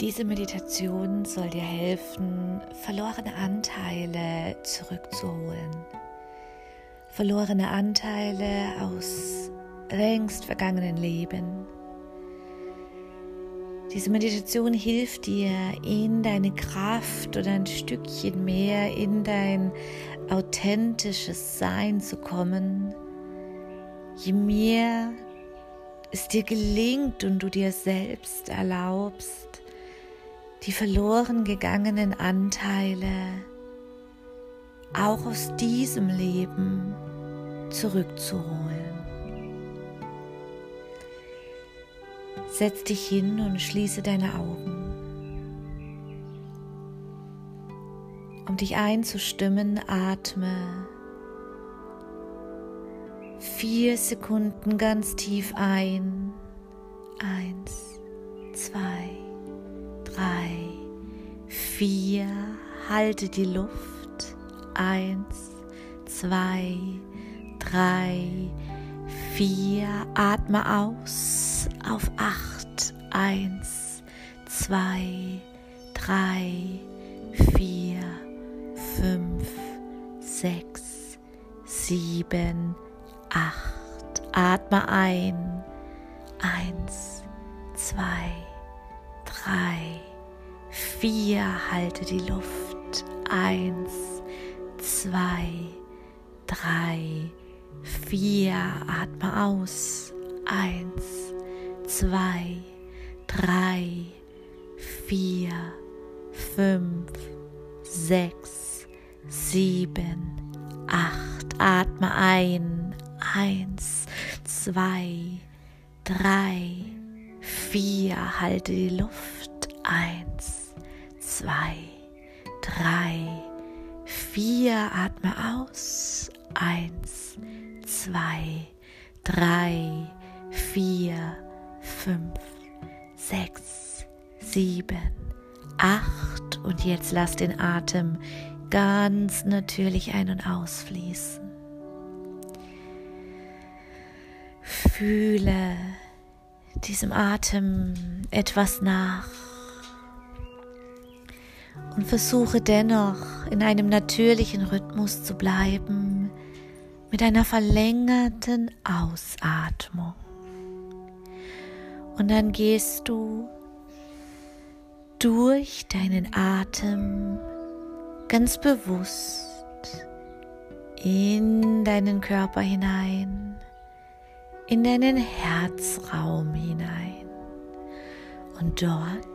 Diese Meditation soll dir helfen, verlorene Anteile zurückzuholen. Verlorene Anteile aus längst vergangenen Leben. Diese Meditation hilft dir, in deine Kraft oder ein Stückchen mehr in dein authentisches Sein zu kommen. Je mehr es dir gelingt und du dir selbst erlaubst, die verloren gegangenen Anteile auch aus diesem Leben zurückzuholen. Setz dich hin und schließe deine Augen. Um dich einzustimmen, atme vier Sekunden ganz tief ein. Eins, zwei, drei, vier. Halte die Luft. Eins, zwei, drei, vier. Atme aus auf acht. Eins, zwei, drei, vier, fünf, sechs, sieben, acht. Atme ein. Eins, zwei, drei, vier. Halte die Luft. Eins, zwei, drei, vier. Atme aus. Eins, zwei, drei, vier, fünf, sechs, sieben, acht. Atme ein Eins, zwei, drei, vier. Halte die Luft. Eins, zwei, drei, vier. Atme aus. Eins, zwei, drei, vier, fünf, sechs, sieben, acht. Und jetzt lass den Atem ganz natürlich ein- und ausfließen. Fühle diesem Atem etwas nach und versuche dennoch in einem natürlichen Rhythmus zu bleiben mit einer verlängerten Ausatmung. Und dann gehst du durch deinen Atem ganz bewusst in deinen Körper hinein in deinen Herzraum hinein. Und dort,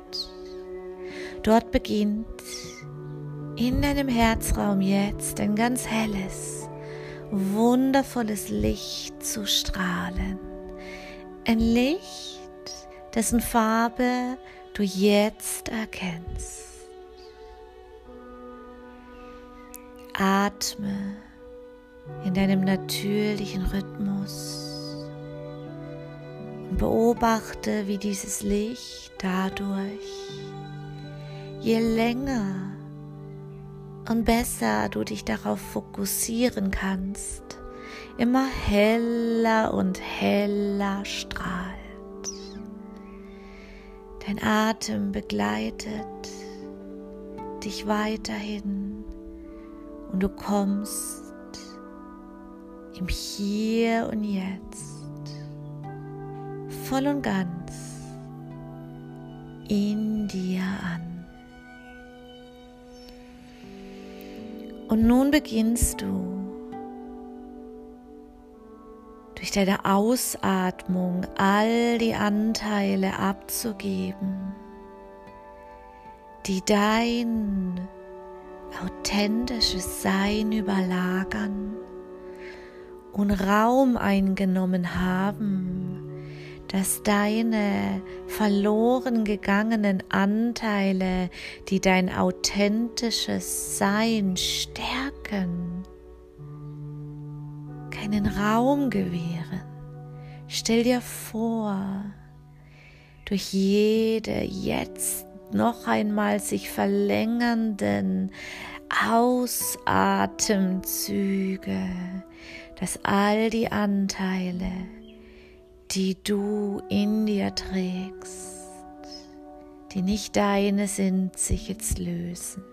dort beginnt in deinem Herzraum jetzt ein ganz helles, wundervolles Licht zu strahlen. Ein Licht, dessen Farbe du jetzt erkennst. Atme in deinem natürlichen Rhythmus und beobachte, wie dieses Licht dadurch, je länger und besser du dich darauf fokussieren kannst, immer heller und heller strahlt. Dein Atem begleitet dich weiterhin und du kommst im Hier und Jetzt voll und ganz in dir an. Und nun beginnst du. Durch deine Ausatmung all die Anteile abzugeben, die dein authentisches Sein überlagern und Raum eingenommen haben dass deine verloren gegangenen Anteile, die dein authentisches Sein stärken, keinen Raum gewähren. Stell dir vor, durch jede jetzt noch einmal sich verlängernden Ausatemzüge, dass all die Anteile, die du in dir trägst, die nicht deine sind, sich jetzt lösen.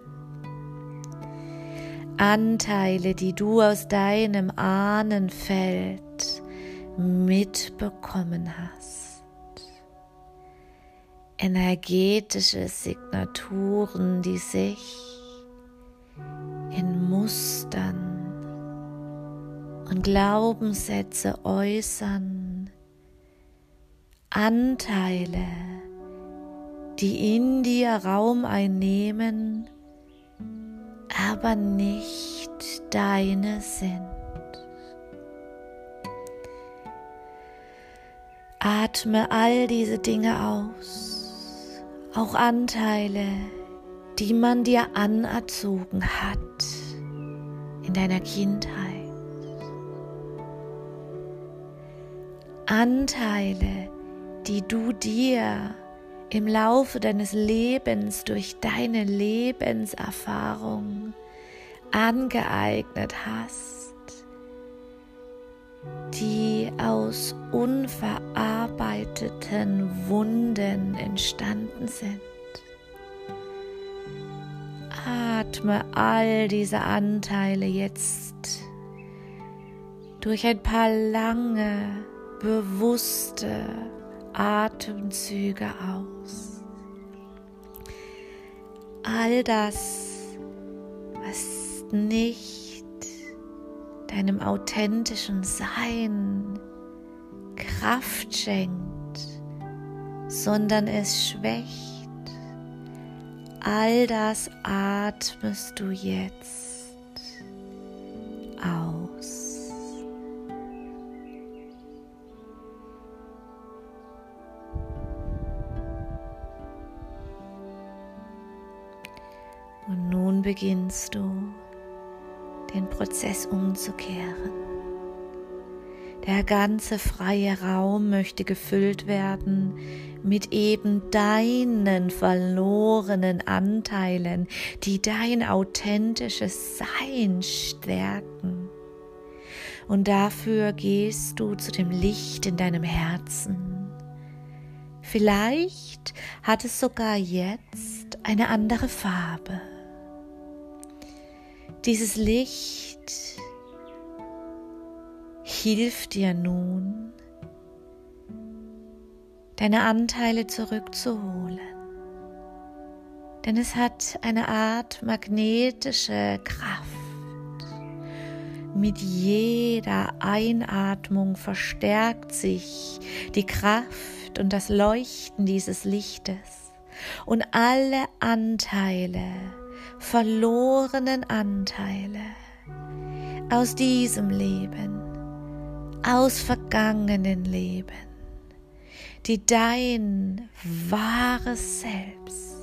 Anteile, die du aus deinem Ahnenfeld mitbekommen hast. Energetische Signaturen, die sich in Mustern und Glaubenssätze äußern, Anteile, die in dir Raum einnehmen, aber nicht deine sind. Atme all diese Dinge aus, auch Anteile, die man dir anerzogen hat in deiner Kindheit. Anteile, die du dir im Laufe deines Lebens durch deine Lebenserfahrung angeeignet hast, die aus unverarbeiteten Wunden entstanden sind. Atme all diese Anteile jetzt durch ein paar lange, bewusste Atemzüge aus. All das, was nicht deinem authentischen Sein Kraft schenkt, sondern es schwächt, all das atmest du jetzt beginnst du den Prozess umzukehren. Der ganze freie Raum möchte gefüllt werden mit eben deinen verlorenen Anteilen, die dein authentisches Sein stärken. Und dafür gehst du zu dem Licht in deinem Herzen. Vielleicht hat es sogar jetzt eine andere Farbe. Dieses Licht hilft dir nun, deine Anteile zurückzuholen. Denn es hat eine Art magnetische Kraft. Mit jeder Einatmung verstärkt sich die Kraft und das Leuchten dieses Lichtes und alle Anteile verlorenen Anteile aus diesem Leben, aus vergangenen Leben, die dein wahres Selbst,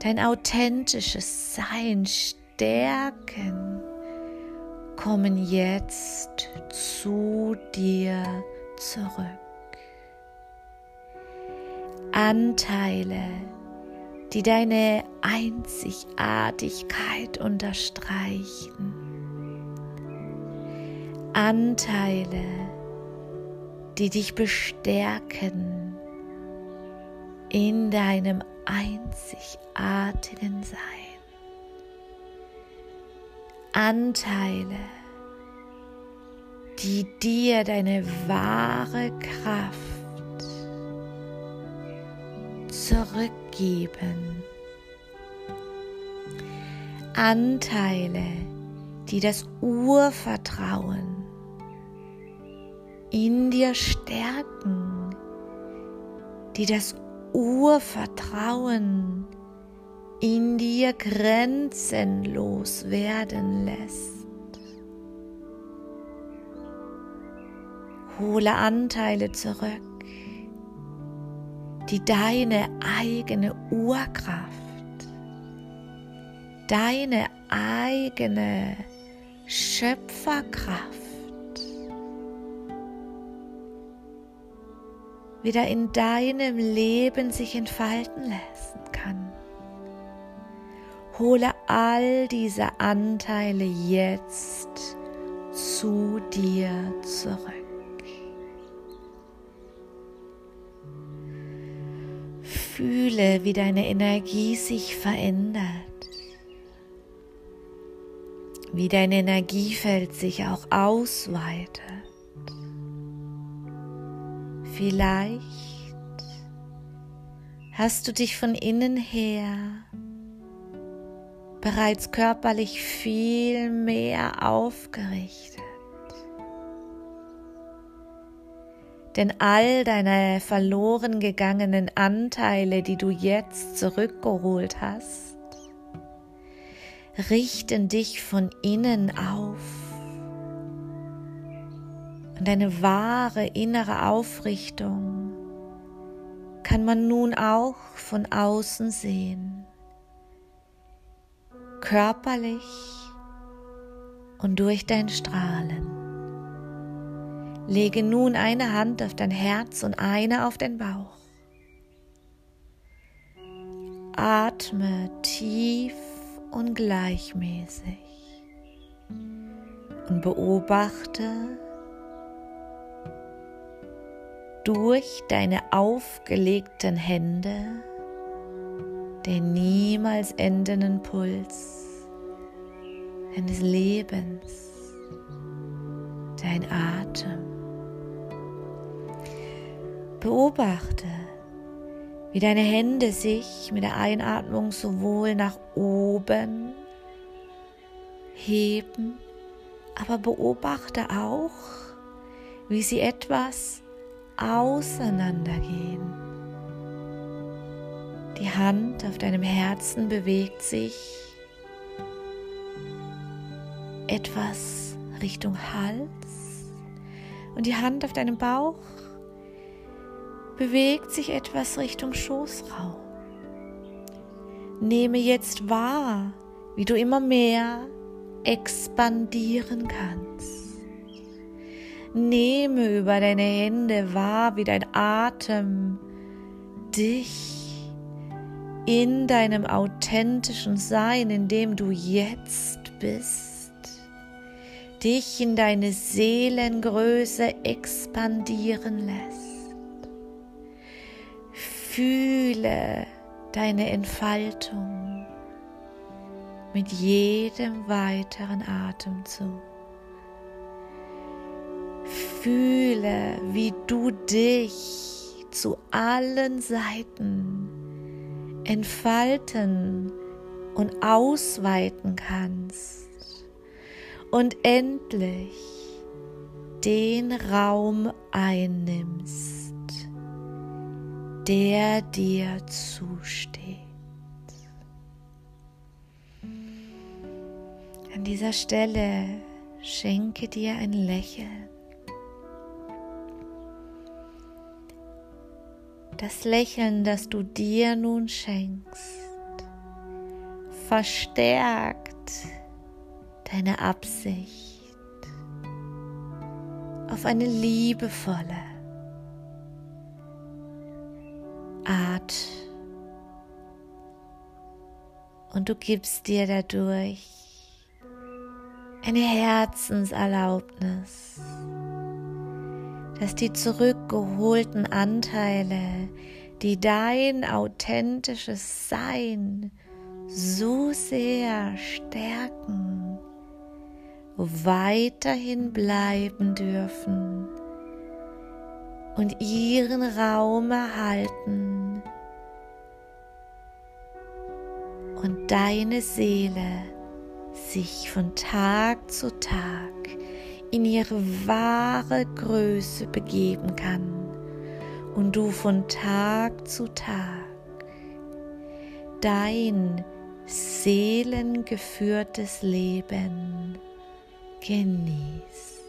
dein authentisches Sein stärken, kommen jetzt zu dir zurück. Anteile, die deine Einzigartigkeit unterstreichen. Anteile, die dich bestärken in deinem einzigartigen Sein. Anteile, die dir deine wahre Kraft zurückgeben. Anteile, die das Urvertrauen in dir stärken, die das Urvertrauen in dir grenzenlos werden lässt. Hole Anteile zurück, die deine eigene Urkraft, deine eigene Schöpferkraft wieder in deinem Leben sich entfalten lassen kann. Hole all diese Anteile jetzt zu dir zurück. Fühle, wie deine Energie sich verändert, wie dein Energiefeld sich auch ausweitet. Vielleicht hast du dich von innen her bereits körperlich viel mehr aufgerichtet. Denn all deine verloren gegangenen Anteile, die du jetzt zurückgeholt hast, richten dich von innen auf. Und deine wahre innere Aufrichtung kann man nun auch von außen sehen, körperlich und durch dein Strahlen. Lege nun eine Hand auf dein Herz und eine auf den Bauch. Atme tief und gleichmäßig und beobachte durch deine aufgelegten Hände den niemals endenden Puls deines Lebens, dein Atem. Beobachte, wie deine Hände sich mit der Einatmung sowohl nach oben heben, aber beobachte auch, wie sie etwas auseinandergehen. Die Hand auf deinem Herzen bewegt sich etwas Richtung Hals und die Hand auf deinem Bauch bewegt sich etwas Richtung Schoßraum. Nehme jetzt wahr, wie du immer mehr expandieren kannst. Nehme über deine Hände wahr, wie dein Atem dich in deinem authentischen Sein, in dem du jetzt bist, dich in deine Seelengröße expandieren lässt. Fühle deine Entfaltung mit jedem weiteren Atemzug. Fühle, wie du dich zu allen Seiten entfalten und ausweiten kannst und endlich den Raum einnimmst der dir zusteht. An dieser Stelle schenke dir ein Lächeln. Das Lächeln, das du dir nun schenkst, verstärkt deine Absicht auf eine liebevolle, Art. Und du gibst dir dadurch eine Herzenserlaubnis, dass die zurückgeholten Anteile, die dein authentisches Sein so sehr stärken, weiterhin bleiben dürfen und ihren Raum erhalten und deine Seele sich von Tag zu Tag in ihre wahre Größe begeben kann und du von Tag zu Tag dein seelengeführtes Leben genießt.